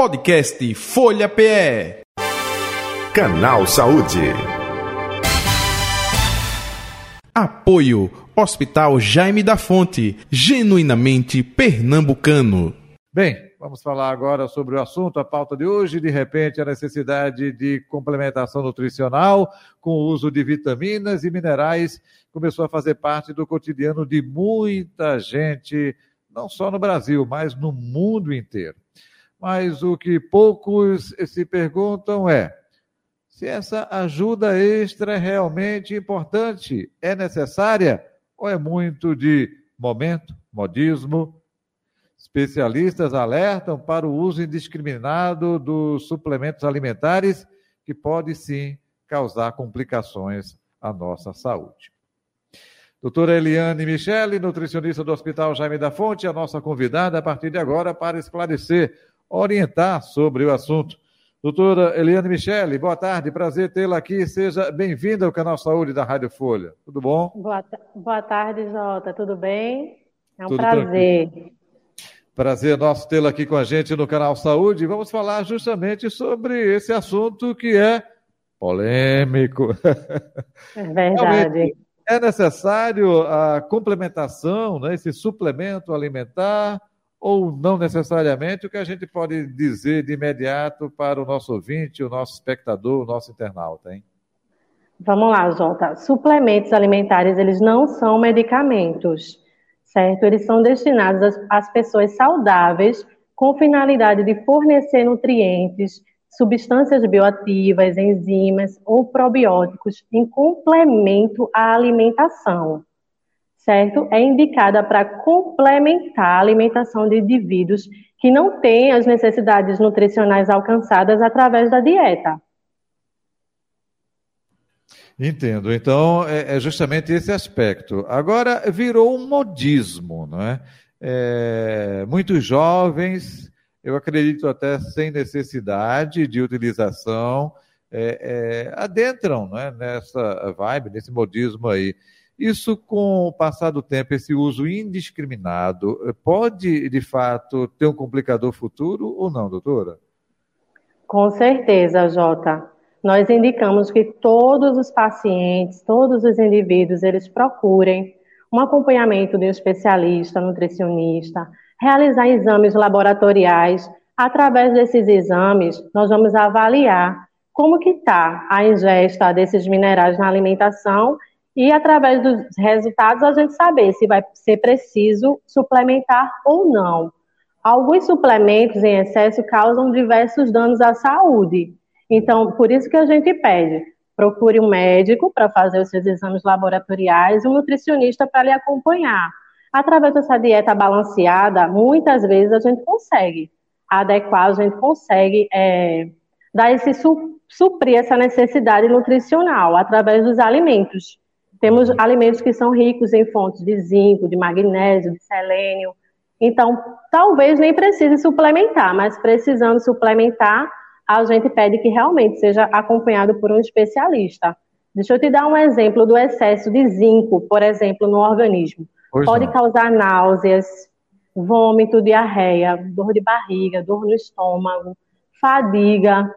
Podcast Folha PE. Canal Saúde. Apoio Hospital Jaime da Fonte, genuinamente pernambucano. Bem, vamos falar agora sobre o assunto, a pauta de hoje, de repente a necessidade de complementação nutricional com o uso de vitaminas e minerais começou a fazer parte do cotidiano de muita gente, não só no Brasil, mas no mundo inteiro. Mas o que poucos se perguntam é se essa ajuda extra é realmente importante, é necessária ou é muito de momento, modismo? Especialistas alertam para o uso indiscriminado dos suplementos alimentares, que pode sim causar complicações à nossa saúde. Doutora Eliane Michele, nutricionista do Hospital Jaime da Fonte, a nossa convidada a partir de agora para esclarecer orientar sobre o assunto. Doutora Eliane Michele, boa tarde, prazer tê-la aqui. Seja bem-vinda ao canal Saúde da Rádio Folha. Tudo bom? Boa, boa tarde, Jota. Tudo bem? É um Tudo prazer. Tranquilo. Prazer nosso tê-la aqui com a gente no canal Saúde. Vamos falar justamente sobre esse assunto que é polêmico. É verdade. Realmente é necessário a complementação, né, esse suplemento alimentar ou não necessariamente, o que a gente pode dizer de imediato para o nosso ouvinte, o nosso espectador, o nosso internauta, hein? Vamos lá, Jota. Suplementos alimentares, eles não são medicamentos, certo? Eles são destinados às, às pessoas saudáveis com finalidade de fornecer nutrientes, substâncias bioativas, enzimas ou probióticos em complemento à alimentação certo? É indicada para complementar a alimentação de indivíduos que não têm as necessidades nutricionais alcançadas através da dieta. Entendo. Então, é, é justamente esse aspecto. Agora, virou um modismo, não é? é? Muitos jovens, eu acredito até sem necessidade de utilização, é, é, adentram não é? nessa vibe, nesse modismo aí. Isso, com o passar do tempo, esse uso indiscriminado, pode, de fato, ter um complicador futuro ou não, doutora? Com certeza, Jota. Nós indicamos que todos os pacientes, todos os indivíduos, eles procurem um acompanhamento de um especialista, nutricionista, realizar exames laboratoriais. Através desses exames, nós vamos avaliar como que está a ingesta desses minerais na alimentação e através dos resultados a gente saber se vai ser preciso suplementar ou não. Alguns suplementos em excesso causam diversos danos à saúde. Então, por isso que a gente pede, procure um médico para fazer os seus exames laboratoriais e um nutricionista para lhe acompanhar. Através dessa dieta balanceada, muitas vezes a gente consegue adequar, a gente consegue é, dar esse suprir essa necessidade nutricional através dos alimentos. Temos alimentos que são ricos em fontes de zinco, de magnésio, de selênio. Então, talvez nem precise suplementar, mas precisando suplementar, a gente pede que realmente seja acompanhado por um especialista. Deixa eu te dar um exemplo do excesso de zinco, por exemplo, no organismo. Pois Pode não. causar náuseas, vômito, diarreia, dor de barriga, dor no estômago, fadiga,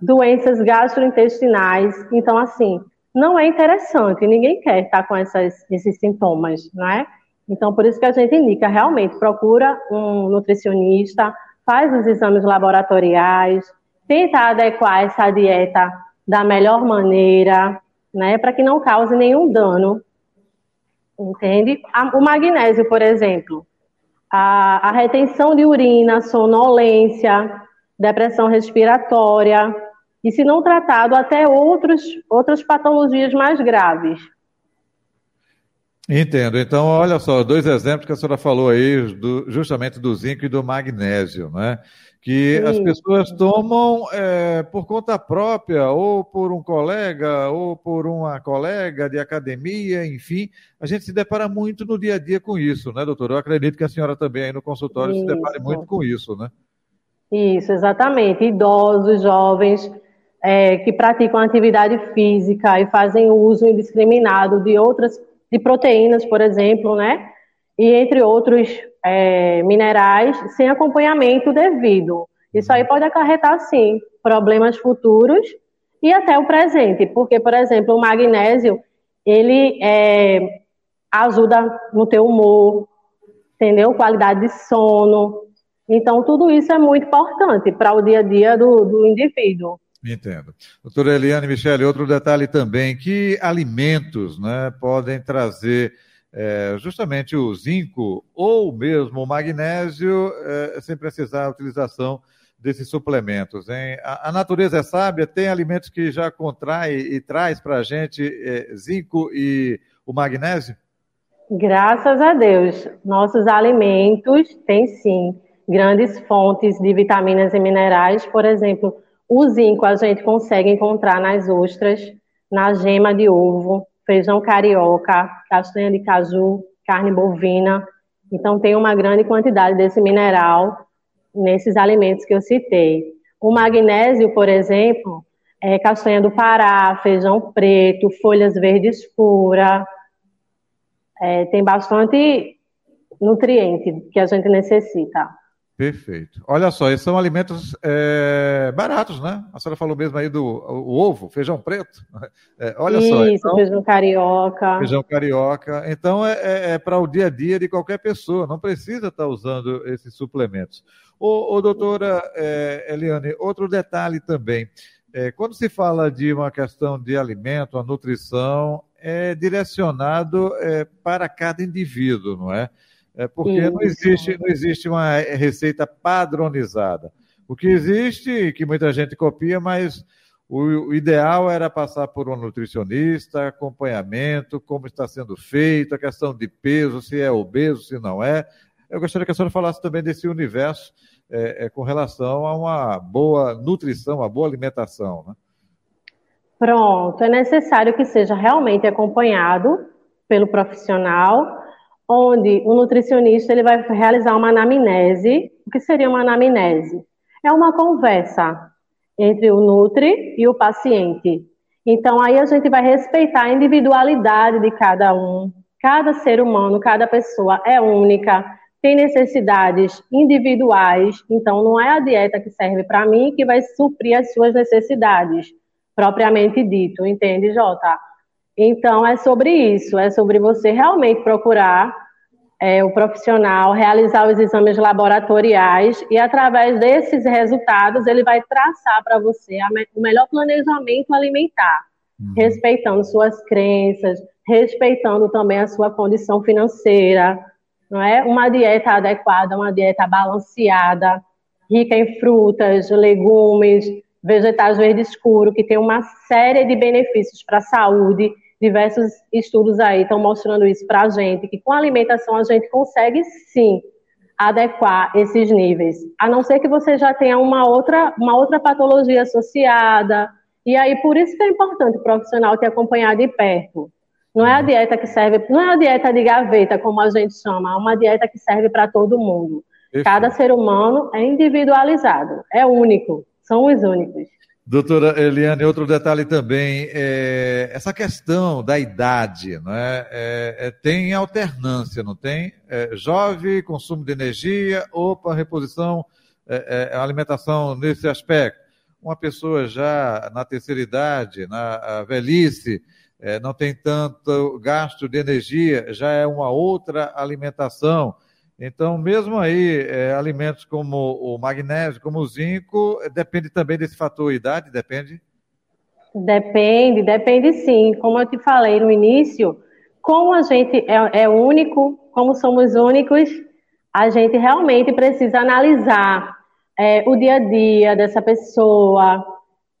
doenças gastrointestinais. Então, assim, não é interessante, ninguém quer estar com essas, esses sintomas, não é? Então, por isso que a gente indica realmente, procura um nutricionista, faz os exames laboratoriais, tenta adequar essa dieta da melhor maneira, né, para que não cause nenhum dano, entende? O magnésio, por exemplo, a, a retenção de urina, sonolência, depressão respiratória, e, se não tratado, até outros, outras patologias mais graves. Entendo. Então, olha só, dois exemplos que a senhora falou aí, do, justamente do zinco e do magnésio, né? Que Sim. as pessoas tomam é, por conta própria, ou por um colega, ou por uma colega de academia, enfim. A gente se depara muito no dia a dia com isso, né, doutora? Eu acredito que a senhora também aí no consultório isso. se depare muito com isso, né? Isso, exatamente. Idosos, jovens é, que praticam atividade física e fazem uso indiscriminado de outras, de proteínas, por exemplo, né? E entre outros é, minerais, sem acompanhamento devido. Isso aí pode acarretar, sim, problemas futuros e até o presente, porque, por exemplo, o magnésio, ele é, ajuda no teu humor, entendeu? Qualidade de sono. Então, tudo isso é muito importante para o dia a dia do, do indivíduo. Entendo. Doutora Eliane Michele, outro detalhe também, que alimentos né, podem trazer é, justamente o zinco ou mesmo o magnésio é, sem precisar da utilização desses suplementos. Hein? A, a, natureza é sábia, tem alimentos que já contrai e traz para a gente é, zinco e o magnésio? Graças a Deus, nossos alimentos têm sim grandes fontes de vitaminas e minerais. Por exemplo, o zinco a gente consegue encontrar nas ostras, na gema de ovo, feijão carioca, castanha de caju, carne bovina. Então, tem uma grande quantidade desse mineral nesses alimentos que eu citei. O magnésio, por exemplo, é castanha do Pará, feijão preto, folhas verdes escura, é, tem bastante nutriente que a gente necessita. Perfeito. Olha só, esses são alimentos é, baratos, né? A senhora falou mesmo aí do o ovo, feijão preto. É, olha Isso, só. Isso, então, feijão carioca. Feijão carioca. Então, é, é, é para o dia a dia de qualquer pessoa, não precisa estar usando esses suplementos. Ô, ô doutora é, Eliane, outro detalhe também. É, quando se fala de uma questão de alimento, a nutrição, é direcionado para cada indivíduo, não é? É porque não existe, não existe uma receita padronizada. O que existe, que muita gente copia, mas o, o ideal era passar por um nutricionista, acompanhamento, como está sendo feito, a questão de peso, se é obeso, se não é. Eu gostaria que a senhora falasse também desse universo é, é, com relação a uma boa nutrição, uma boa alimentação. Né? Pronto, é necessário que seja realmente acompanhado pelo profissional, onde o nutricionista ele vai realizar uma anamnese. O que seria uma anamnese? É uma conversa entre o nutri e o paciente. Então aí a gente vai respeitar a individualidade de cada um. Cada ser humano, cada pessoa é única, tem necessidades individuais. Então não é a dieta que serve para mim que vai suprir as suas necessidades propriamente dito, entende, Jota? Então, é sobre isso, é sobre você realmente procurar é, o profissional, realizar os exames laboratoriais e, através desses resultados, ele vai traçar para você me o melhor planejamento alimentar, uhum. respeitando suas crenças, respeitando também a sua condição financeira, não é? Uma dieta adequada, uma dieta balanceada, rica em frutas, legumes, vegetais verde escuro, que tem uma série de benefícios para a saúde. Diversos estudos aí estão mostrando isso para a gente, que com a alimentação a gente consegue sim adequar esses níveis. A não ser que você já tenha uma outra, uma outra patologia associada. E aí, por isso que é importante o profissional te acompanhar de perto. Não é a dieta que serve, não é a dieta de gaveta, como a gente chama, é uma dieta que serve para todo mundo. Cada ser humano é individualizado, é único são os únicos. Doutora Eliane, outro detalhe também, é, essa questão da idade, não é? é, é tem alternância, não tem? É, jovem, consumo de energia, opa, reposição, é, alimentação nesse aspecto. Uma pessoa já na terceira idade, na velhice, não tem tanto gasto de energia, já é uma outra alimentação. Então, mesmo aí, é, alimentos como o magnésio, como o zinco, depende também desse fator idade, depende? Depende, depende sim. Como eu te falei no início, como a gente é, é único, como somos únicos, a gente realmente precisa analisar é, o dia a dia dessa pessoa,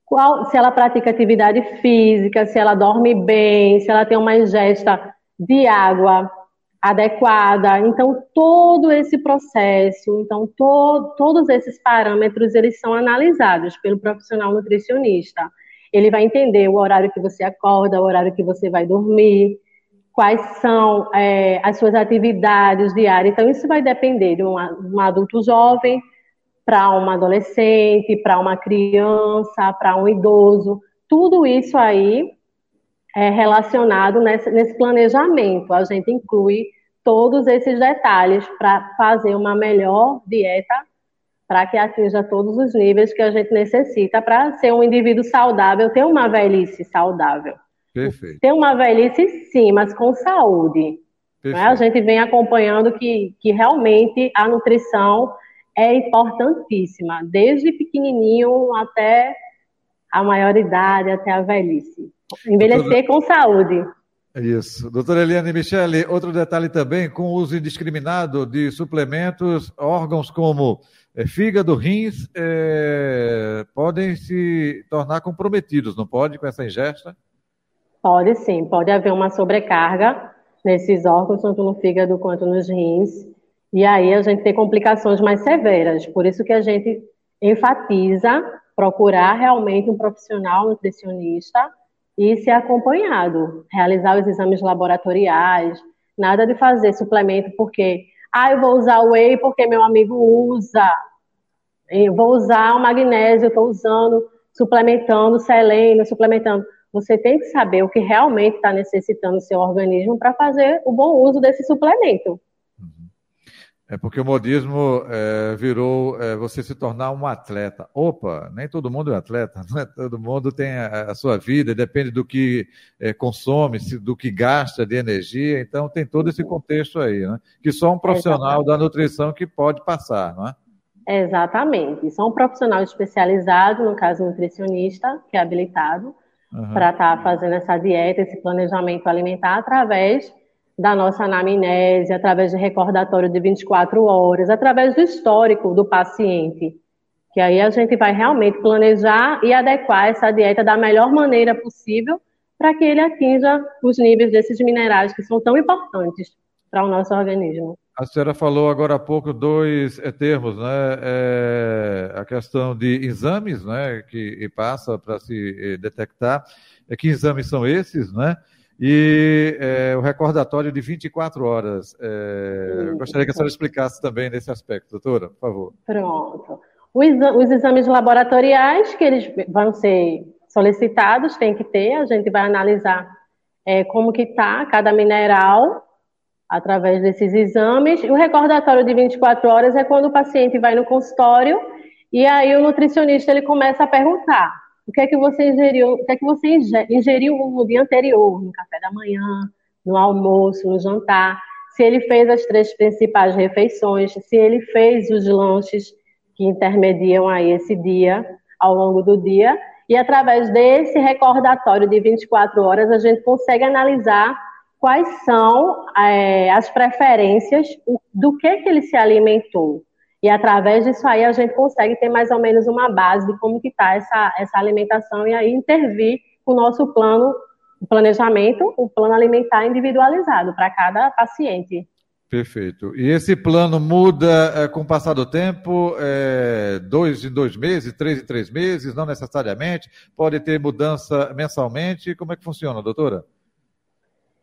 qual, se ela pratica atividade física, se ela dorme bem, se ela tem uma ingesta de água adequada. Então, todo esse processo, então, to, todos esses parâmetros, eles são analisados pelo profissional nutricionista. Ele vai entender o horário que você acorda, o horário que você vai dormir, quais são é, as suas atividades diárias. Então, isso vai depender de um, um adulto jovem para uma adolescente, para uma criança, para um idoso. Tudo isso aí é, relacionado nesse, nesse planejamento. A gente inclui todos esses detalhes para fazer uma melhor dieta para que atinja todos os níveis que a gente necessita para ser um indivíduo saudável, ter uma velhice saudável. Perfeito. Ter uma velhice, sim, mas com saúde. Né? A gente vem acompanhando que, que realmente a nutrição é importantíssima, desde pequenininho até a maioridade, até a velhice. Envelhecer com saúde. Isso. Doutora Eliane Michele, outro detalhe também, com o uso indiscriminado de suplementos, órgãos como é, fígado, rins, é, podem se tornar comprometidos, não pode, com essa ingesta? Pode sim, pode haver uma sobrecarga nesses órgãos, tanto no fígado quanto nos rins, e aí a gente tem complicações mais severas. Por isso que a gente enfatiza procurar realmente um profissional nutricionista e ser acompanhado, realizar os exames laboratoriais, nada de fazer suplemento porque, ah, eu vou usar o whey porque meu amigo usa, eu vou usar o magnésio, estou usando, suplementando selênio, suplementando. Você tem que saber o que realmente está necessitando o seu organismo para fazer o bom uso desse suplemento. É porque o modismo é, virou é, você se tornar um atleta. Opa, nem todo mundo é atleta, não é? todo mundo tem a, a sua vida, depende do que é, consome, do que gasta de energia, então tem todo esse contexto aí, né? que só um profissional da nutrição que pode passar, não é? Exatamente, só um profissional especializado, no caso nutricionista, que é habilitado, uhum. para estar tá fazendo essa dieta, esse planejamento alimentar através da nossa anamnese, através de recordatório de 24 horas, através do histórico do paciente. Que aí a gente vai realmente planejar e adequar essa dieta da melhor maneira possível para que ele atinja os níveis desses minerais que são tão importantes para o nosso organismo. A senhora falou agora há pouco dois é, termos, né? É, a questão de exames, né? Que passa para se eh, detectar. É, que exames são esses, né? E é, o recordatório de 24 horas. É, gostaria que a senhora explicasse também nesse aspecto, doutora, por favor. Pronto. Os exames laboratoriais que eles vão ser solicitados, tem que ter, a gente vai analisar é, como que está cada mineral através desses exames. O recordatório de 24 horas é quando o paciente vai no consultório e aí o nutricionista ele começa a perguntar o que é que você ingeriu, o que é que você ingeriu no dia anterior, no café da manhã, no almoço, no jantar, se ele fez as três principais refeições, se ele fez os lanches que intermediam aí esse dia, ao longo do dia, e através desse recordatório de 24 horas a gente consegue analisar quais são é, as preferências do que, que ele se alimentou. E através disso aí a gente consegue ter mais ou menos uma base de como que está essa, essa alimentação e aí intervir com o nosso plano, o planejamento, o plano alimentar individualizado para cada paciente. Perfeito. E esse plano muda é, com o passar do tempo, é, dois em dois meses, três em três meses, não necessariamente, pode ter mudança mensalmente. Como é que funciona, doutora?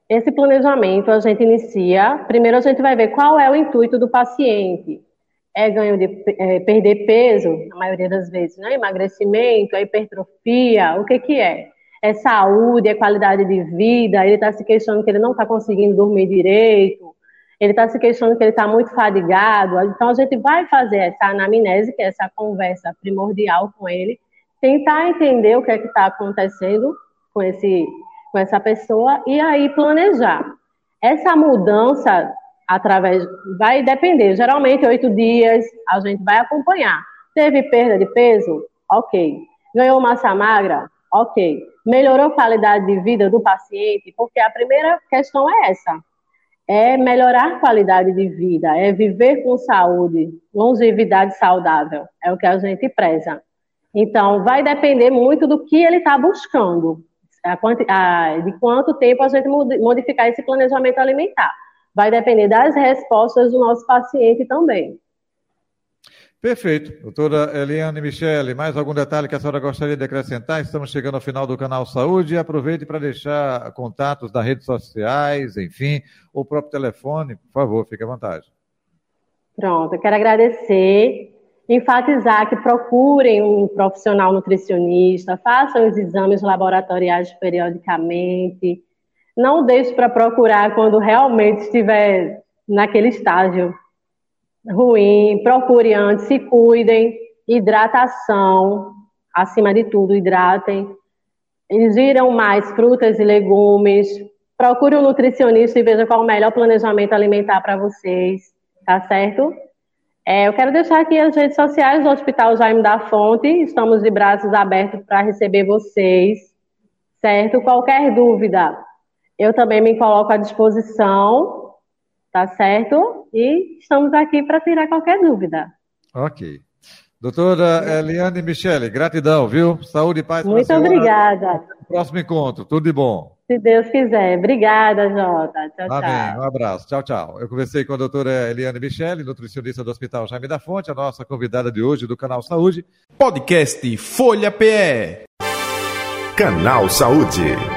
Esse planejamento a gente inicia, primeiro a gente vai ver qual é o intuito do paciente é ganho de é, perder peso, na maioria das vezes, né? Emagrecimento, é hipertrofia, o que que é? É saúde, é qualidade de vida, ele está se queixando que ele não está conseguindo dormir direito, ele está se queixando que ele está muito fadigado. Então a gente vai fazer essa anamnese, que é essa conversa primordial com ele, tentar entender o que é que está acontecendo com, esse, com essa pessoa e aí planejar. Essa mudança através. Vai depender. Geralmente, oito dias, a gente vai acompanhar. Teve perda de peso? Ok. Ganhou massa magra? Ok. Melhorou a qualidade de vida do paciente? Porque a primeira questão é essa. É melhorar a qualidade de vida, é viver com saúde, longevidade saudável. É o que a gente preza. Então, vai depender muito do que ele está buscando, de quanto tempo a gente modificar esse planejamento alimentar vai depender das respostas do nosso paciente também. Perfeito. Doutora Eliane Michele, mais algum detalhe que a senhora gostaria de acrescentar? Estamos chegando ao final do canal Saúde. Aproveite para deixar contatos das redes sociais, enfim, o próprio telefone. Por favor, fique à vontade. Pronto, eu quero agradecer, enfatizar que procurem um profissional nutricionista, façam os exames laboratoriais periodicamente, não deixe para procurar quando realmente estiver naquele estágio ruim, procure antes, se cuidem, hidratação, acima de tudo, hidratem. Ingiram mais frutas e legumes. Procure um nutricionista e veja qual o melhor planejamento alimentar para vocês, tá certo? É, eu quero deixar aqui as redes sociais do Hospital Jaime da Fonte. Estamos de braços abertos para receber vocês, certo? Qualquer dúvida, eu também me coloco à disposição, tá certo? E estamos aqui para tirar qualquer dúvida. Ok. Doutora Eliane Michele, gratidão, viu? Saúde e paz para Muito obrigada. Próximo encontro, tudo de bom. Se Deus quiser. Obrigada, Jota. Tchau, Amém. tchau. Um abraço. Tchau, tchau. Eu conversei com a doutora Eliane Michele, nutricionista do Hospital Jaime da Fonte, a nossa convidada de hoje do canal Saúde. Podcast Folha PE. Canal Saúde.